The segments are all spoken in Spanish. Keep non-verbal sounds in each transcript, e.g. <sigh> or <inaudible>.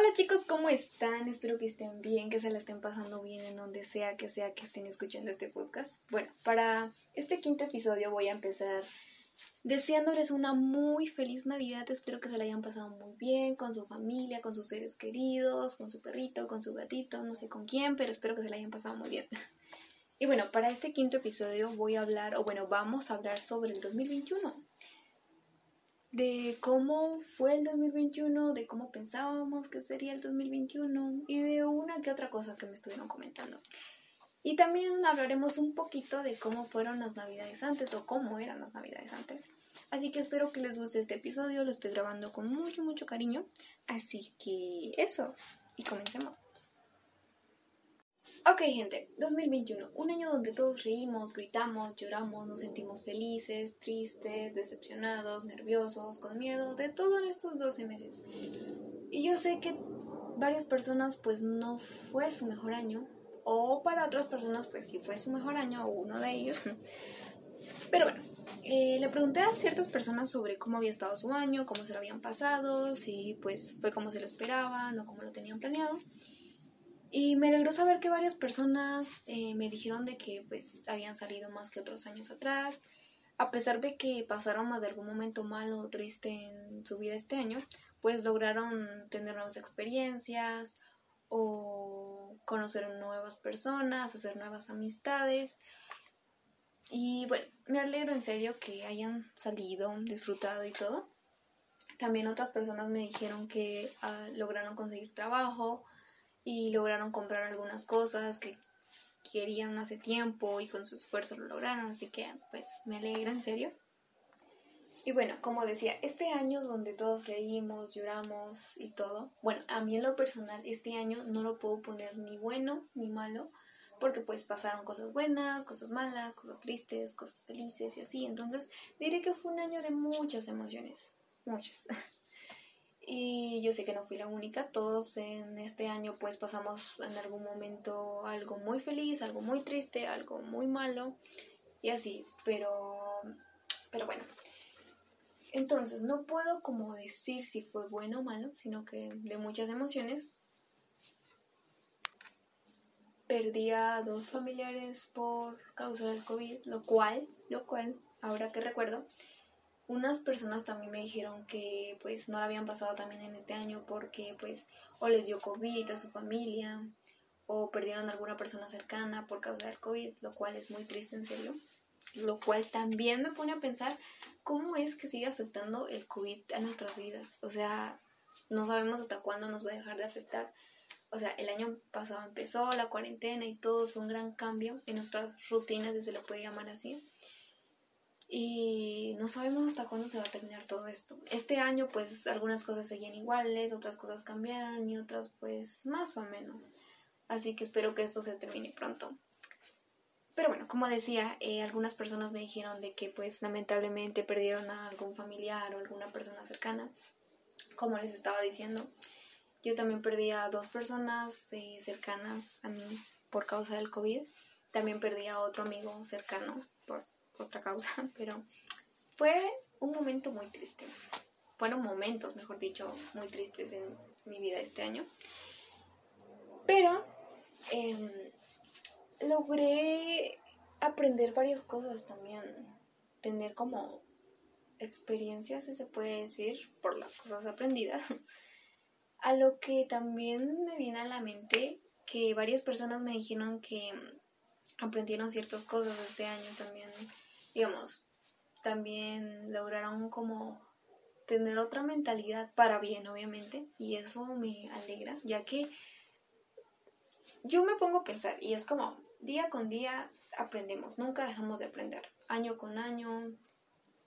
Hola chicos, ¿cómo están? Espero que estén bien, que se la estén pasando bien en donde sea que sea que estén escuchando este podcast. Bueno, para este quinto episodio voy a empezar deseándoles una muy feliz Navidad. Espero que se la hayan pasado muy bien con su familia, con sus seres queridos, con su perrito, con su gatito, no sé con quién, pero espero que se la hayan pasado muy bien. <laughs> Y bueno, para este quinto episodio voy a hablar, o bueno, vamos a hablar sobre el 2021 de cómo fue el 2021, de cómo pensábamos que sería el 2021 y de una que otra cosa que me estuvieron comentando. Y también hablaremos un poquito de cómo fueron las navidades antes o cómo eran las navidades antes. Así que espero que les guste este episodio, lo estoy grabando con mucho, mucho cariño. Así que eso, y comencemos. Ok, gente, 2021, un año donde todos reímos, gritamos, lloramos, nos sentimos felices, tristes, decepcionados, nerviosos, con miedo, de todo en estos 12 meses. Y yo sé que varias personas pues no fue su mejor año, o para otras personas pues sí fue su mejor año, o uno de ellos. <laughs> Pero bueno, eh, le pregunté a ciertas personas sobre cómo había estado su año, cómo se lo habían pasado, si pues fue como se lo esperaban o como lo tenían planeado. Y me alegró saber que varias personas eh, me dijeron de que pues habían salido más que otros años atrás. A pesar de que pasaron más de algún momento malo o triste en su vida este año, pues lograron tener nuevas experiencias o conocer nuevas personas, hacer nuevas amistades. Y bueno, me alegro en serio que hayan salido, disfrutado y todo. También otras personas me dijeron que ah, lograron conseguir trabajo, y lograron comprar algunas cosas que querían hace tiempo y con su esfuerzo lo lograron, así que pues me alegra en serio. Y bueno, como decía, este año donde todos reímos, lloramos y todo, bueno, a mí en lo personal este año no lo puedo poner ni bueno ni malo, porque pues pasaron cosas buenas, cosas malas, cosas tristes, cosas felices y así, entonces diré que fue un año de muchas emociones, muchas. <laughs> Y yo sé que no fui la única, todos en este año pues pasamos en algún momento algo muy feliz, algo muy triste, algo muy malo y así, pero pero bueno. Entonces, no puedo como decir si fue bueno o malo, sino que de muchas emociones. Perdí a dos familiares por causa del COVID, lo cual, lo cual, ahora que recuerdo, unas personas también me dijeron que pues no la habían pasado también en este año porque pues o les dio COVID a su familia o perdieron a alguna persona cercana por causa del COVID, lo cual es muy triste en serio. Lo cual también me pone a pensar cómo es que sigue afectando el COVID a nuestras vidas. O sea, no sabemos hasta cuándo nos va a dejar de afectar. O sea, el año pasado empezó la cuarentena y todo fue un gran cambio en nuestras rutinas, si se le puede llamar así y no sabemos hasta cuándo se va a terminar todo esto. Este año pues algunas cosas seguían iguales, otras cosas cambiaron y otras pues más o menos. Así que espero que esto se termine pronto. Pero bueno, como decía, eh, algunas personas me dijeron de que pues lamentablemente perdieron a algún familiar o alguna persona cercana. Como les estaba diciendo, yo también perdí a dos personas eh, cercanas a mí por causa del COVID. También perdí a otro amigo cercano por otra causa, <laughs> pero fue un momento muy triste. Fueron momentos, mejor dicho, muy tristes en mi vida este año. Pero em, logré aprender varias cosas también, tener como experiencias, si se puede decir, por las cosas aprendidas. <laughs> A lo que también me viene a la mente que varias personas me dijeron que aprendieron ciertas cosas este año también digamos, también lograron como tener otra mentalidad para bien, obviamente, y eso me alegra, ya que yo me pongo a pensar y es como día con día aprendemos, nunca dejamos de aprender, año con año,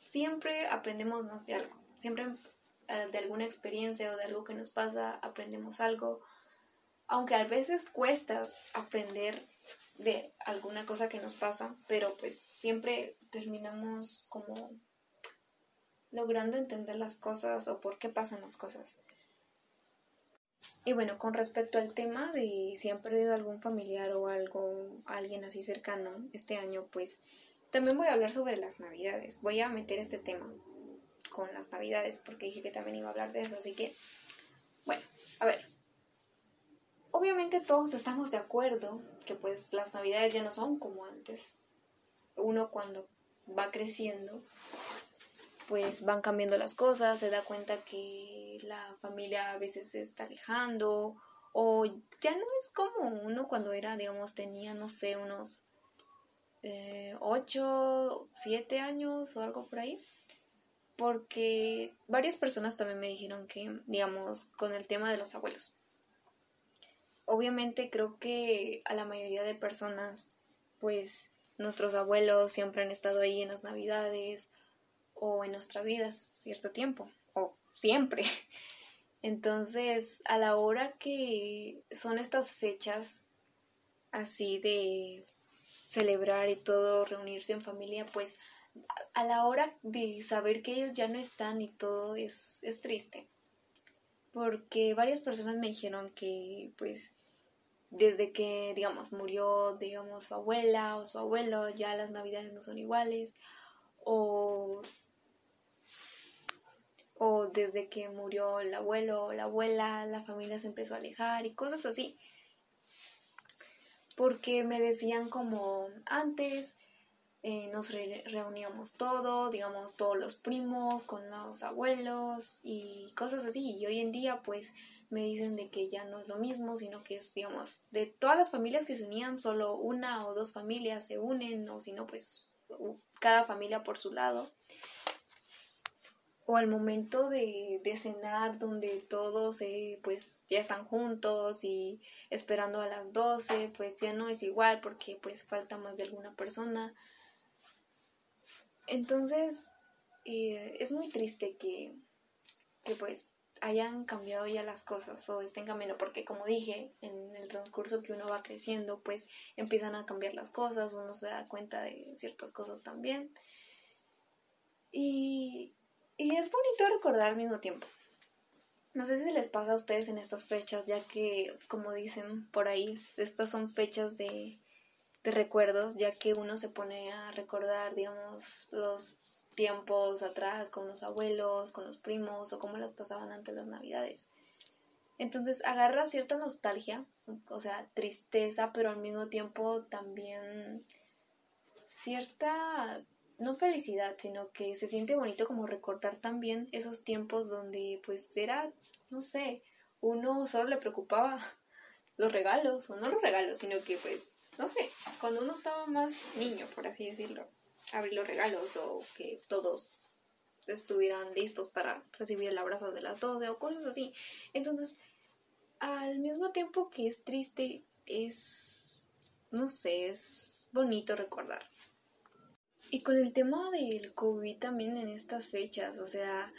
siempre aprendemos más de algo, siempre eh, de alguna experiencia o de algo que nos pasa aprendemos algo, aunque a veces cuesta aprender de alguna cosa que nos pasa, pero pues siempre terminamos como logrando entender las cosas o por qué pasan las cosas. Y bueno, con respecto al tema de si han perdido algún familiar o algo, alguien así cercano este año, pues también voy a hablar sobre las navidades. Voy a meter este tema con las navidades porque dije que también iba a hablar de eso, así que bueno, a ver, obviamente todos estamos de acuerdo que pues las navidades ya no son como antes. Uno cuando va creciendo, pues van cambiando las cosas, se da cuenta que la familia a veces se está alejando o ya no es como uno cuando era, digamos, tenía, no sé, unos eh, 8, 7 años o algo por ahí. Porque varias personas también me dijeron que, digamos, con el tema de los abuelos. Obviamente creo que a la mayoría de personas, pues nuestros abuelos siempre han estado ahí en las navidades o en nuestra vida cierto tiempo, o siempre. <laughs> Entonces, a la hora que son estas fechas así de celebrar y todo, reunirse en familia, pues a la hora de saber que ellos ya no están y todo es, es triste. Porque varias personas me dijeron que pues desde que digamos murió digamos su abuela o su abuelo ya las navidades no son iguales o o desde que murió el abuelo o la abuela, la familia se empezó a alejar y cosas así. Porque me decían como antes eh, nos reuníamos todos, digamos todos los primos con los abuelos y cosas así. Y hoy en día pues me dicen de que ya no es lo mismo, sino que es, digamos, de todas las familias que se unían, solo una o dos familias se unen o si no pues cada familia por su lado o al momento de, cenar donde todos eh, pues ya están juntos y esperando a las 12 pues ya no es igual porque pues falta más de alguna persona entonces eh, es muy triste que, que pues hayan cambiado ya las cosas o estén cambiando porque como dije en el transcurso que uno va creciendo pues empiezan a cambiar las cosas uno se da cuenta de ciertas cosas también y y es bonito recordar al mismo tiempo. No sé si les pasa a ustedes en estas fechas, ya que, como dicen por ahí, estas son fechas de, de recuerdos, ya que uno se pone a recordar, digamos, los tiempos atrás con los abuelos, con los primos o cómo las pasaban antes las navidades. Entonces agarra cierta nostalgia, o sea, tristeza, pero al mismo tiempo también cierta no felicidad, sino que se siente bonito como recordar también esos tiempos donde pues era, no sé, uno solo le preocupaba <laughs> los regalos, o no los regalos, sino que pues, no sé, cuando uno estaba más niño, por así decirlo, abrir los regalos o que todos estuvieran listos para recibir el abrazo de las 12 o cosas así. Entonces, al mismo tiempo que es triste, es, no sé, es bonito recordar. Y con el tema del COVID también en estas fechas, o sea,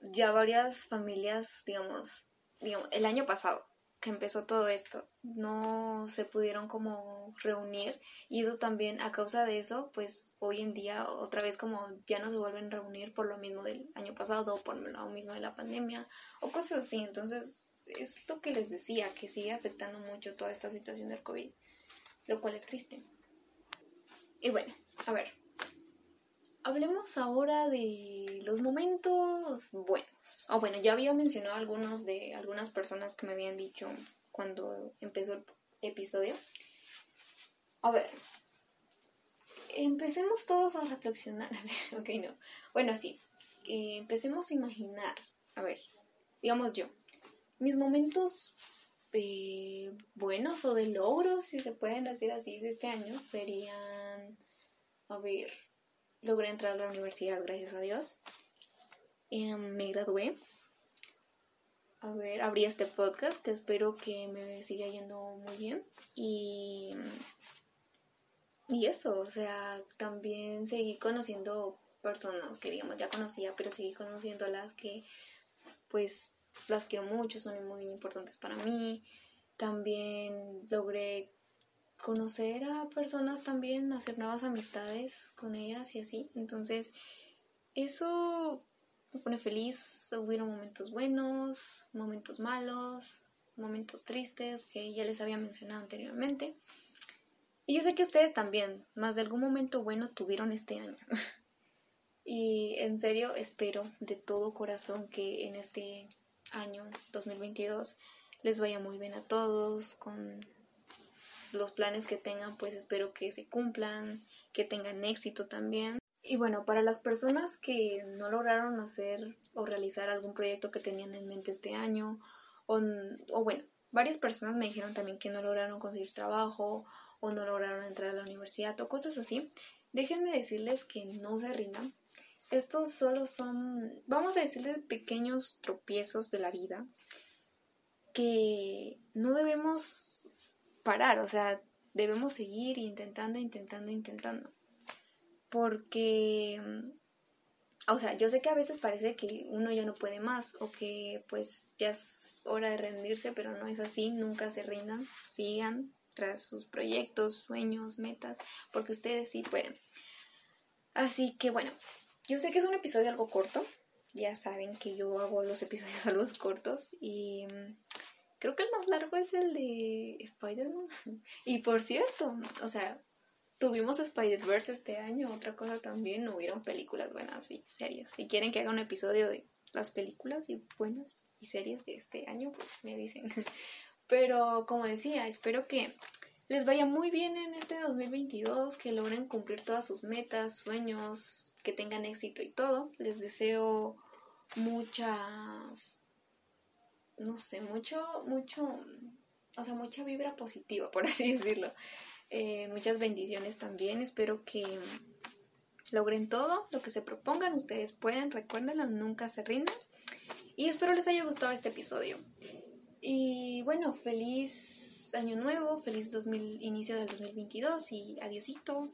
ya varias familias, digamos, digamos, el año pasado que empezó todo esto, no se pudieron como reunir y eso también a causa de eso, pues hoy en día otra vez como ya no se vuelven a reunir por lo mismo del año pasado o por lo mismo de la pandemia o cosas así, entonces es lo que les decía, que sigue afectando mucho toda esta situación del COVID, lo cual es triste. Y bueno, a ver, hablemos ahora de los momentos buenos. O bueno, ya había mencionado algunos de algunas personas que me habían dicho cuando empezó el episodio. A ver, empecemos todos a reflexionar. <laughs> ok, no. Bueno, sí. Eh, empecemos a imaginar. A ver, digamos yo. Mis momentos eh, buenos o de logros, si se pueden decir así, de este año serían. A ver, logré entrar a la universidad, gracias a Dios. Em, me gradué. A ver, abrí este podcast que espero que me siga yendo muy bien. Y, y eso, o sea, también seguí conociendo personas que digamos ya conocía, pero seguí conociendo a las que pues las quiero mucho, son muy importantes para mí. También logré conocer a personas también, hacer nuevas amistades con ellas y así. Entonces, eso me pone feliz. Hubieron momentos buenos, momentos malos, momentos tristes que ya les había mencionado anteriormente. Y yo sé que ustedes también, más de algún momento bueno tuvieron este año. <laughs> y en serio espero de todo corazón que en este año 2022 les vaya muy bien a todos con los planes que tengan, pues espero que se cumplan, que tengan éxito también. Y bueno, para las personas que no lograron hacer o realizar algún proyecto que tenían en mente este año, o, bueno, varias personas me dijeron también que no lograron conseguir trabajo o no lograron entrar a la universidad o cosas así, déjenme decirles que no se rindan. Estos solo son, vamos a decirles, pequeños tropiezos de la vida que no debemos parar, o sea, debemos seguir intentando, intentando, intentando. Porque, o sea, yo sé que a veces parece que uno ya no puede más o que pues ya es hora de rendirse, pero no es así, nunca se rindan, sigan tras sus proyectos, sueños, metas, porque ustedes sí pueden. Así que bueno, yo sé que es un episodio algo corto, ya saben que yo hago los episodios <laughs> algo cortos y Creo que el más largo es el de Spider-Man. <laughs> Y por cierto, o sea, tuvimos Spider-Verse este año, otra cosa también, hubieron películas buenas y series. Si quieren que haga un episodio de las películas y buenas y series de este año, pues me dicen. <laughs> Pero como decía, espero que les vaya muy bien en este 2022, que logren cumplir todas sus metas, sueños, que tengan éxito y todo. Les deseo muchas no sé, mucho, mucho, o sea, mucha vibra positiva, por <laughs> así decirlo. Eh, muchas bendiciones también. Espero que logren todo lo que se propongan. Ustedes pueden, recuérdenlo, nunca se rindan. Y espero les haya gustado este episodio. Y bueno, feliz año nuevo, feliz 2000, inicio del 2022 y adiosito.